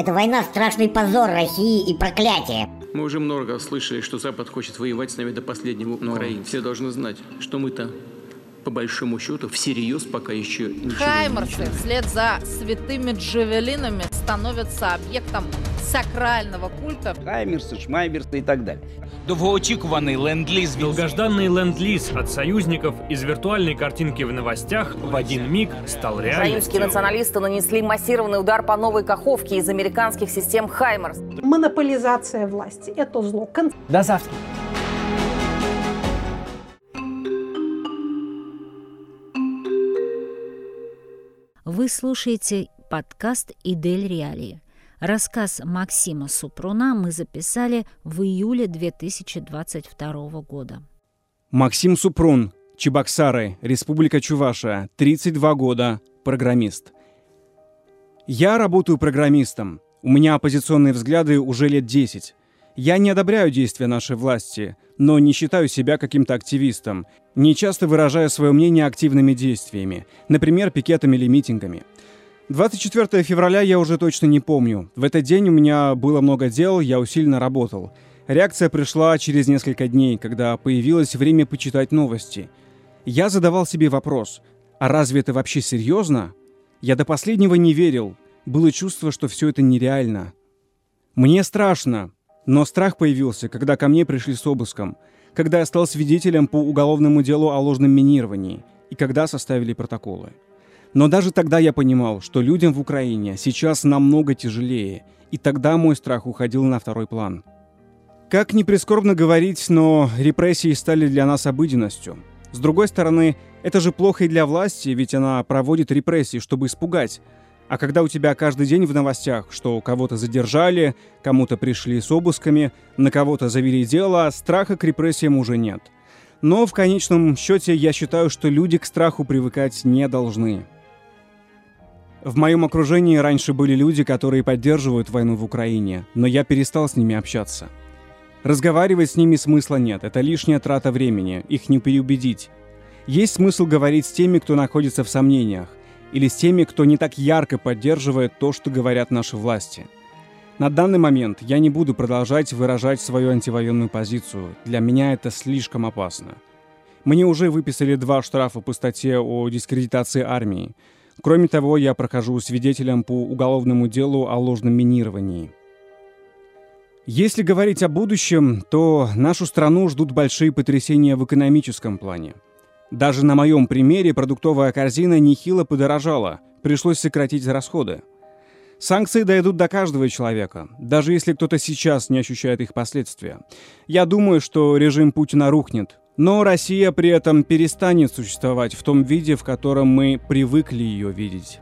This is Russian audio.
Эта война – страшный позор России и проклятие. Мы уже много слышали, что Запад хочет воевать с нами до последнего. Но Украины. все должны знать, что мы-то по большому счету, всерьез пока еще ничего Хаймерсы вслед за святыми джавелинами становятся объектом сакрального культа. Хаймерсы, шмайберсы и так далее. Довгоочікуваний ленд-ліз від Долгожданный ленд-лиз от союзников из виртуальной картинки в новостях в один миг стал Украинские реальностью. националисты нанесли массированный удар по новой Каховке из американских систем «Хаймерс». Монополизация власти – это зло. Кон- До завтра. Вы слушаете подкаст «Идель Реалии». Рассказ Максима Супруна мы записали в июле 2022 года. Максим Супрун, Чебоксары, Республика Чуваша, 32 года, программист. Я работаю программистом. У меня оппозиционные взгляды уже лет 10. Я не одобряю действия нашей власти, но не считаю себя каким-то активистом, не часто выражаю свое мнение активными действиями, например, пикетами или митингами. 24 февраля я уже точно не помню. В этот день у меня было много дел, я усиленно работал. Реакция пришла через несколько дней, когда появилось время почитать новости. Я задавал себе вопрос, а разве это вообще серьезно? Я до последнего не верил. Было чувство, что все это нереально. Мне страшно, но страх появился, когда ко мне пришли с обыском, когда я стал свидетелем по уголовному делу о ложном минировании и когда составили протоколы. Но даже тогда я понимал, что людям в Украине сейчас намного тяжелее, и тогда мой страх уходил на второй план. Как ни прискорбно говорить, но репрессии стали для нас обыденностью. С другой стороны, это же плохо и для власти, ведь она проводит репрессии, чтобы испугать. А когда у тебя каждый день в новостях, что кого-то задержали, кому-то пришли с обысками, на кого-то завели дело, страха к репрессиям уже нет. Но в конечном счете я считаю, что люди к страху привыкать не должны. В моем окружении раньше были люди, которые поддерживают войну в Украине, но я перестал с ними общаться. Разговаривать с ними смысла нет, это лишняя трата времени, их не переубедить. Есть смысл говорить с теми, кто находится в сомнениях, или с теми, кто не так ярко поддерживает то, что говорят наши власти. На данный момент я не буду продолжать выражать свою антивоенную позицию, для меня это слишком опасно. Мне уже выписали два штрафа по статье о дискредитации армии. Кроме того, я прохожу свидетелем по уголовному делу о ложном минировании. Если говорить о будущем, то нашу страну ждут большие потрясения в экономическом плане. Даже на моем примере продуктовая корзина нехило подорожала, пришлось сократить расходы. Санкции дойдут до каждого человека, даже если кто-то сейчас не ощущает их последствия. Я думаю, что режим Путина рухнет, но Россия при этом перестанет существовать в том виде, в котором мы привыкли ее видеть.